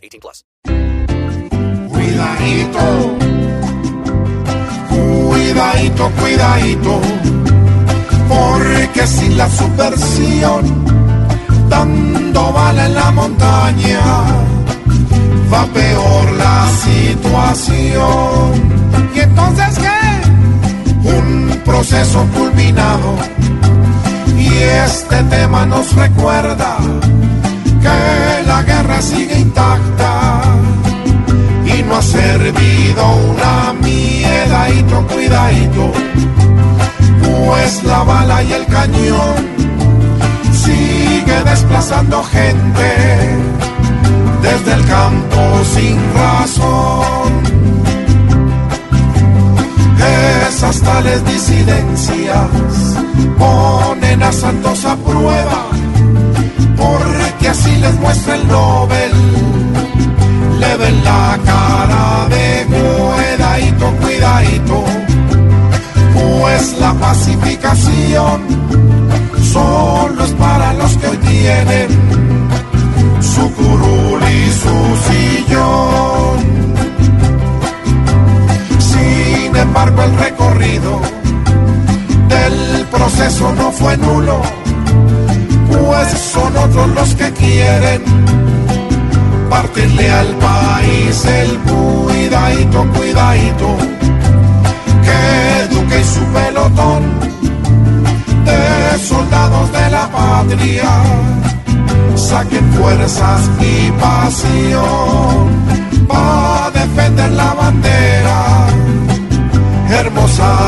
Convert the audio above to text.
18 plus. Cuidadito, cuidadito, cuidadito, porque sin la subversión, dando bala en la montaña, va peor la situación. ¿Y entonces qué? Un proceso culminado. Y este tema nos recuerda que la guerra sigue y no ha servido una miedadito, cuidadito, pues la bala y el cañón sigue desplazando gente desde el campo sin razón. Esas tales disidencias ponen a Santos a prueba, pacificación solo es para los que hoy tienen su curul y su sillón. Sin embargo, el recorrido del proceso no fue nulo, pues son otros los que quieren partirle al país de soldados de la patria. Saquen fuerzas y pasión para defender la bandera hermosa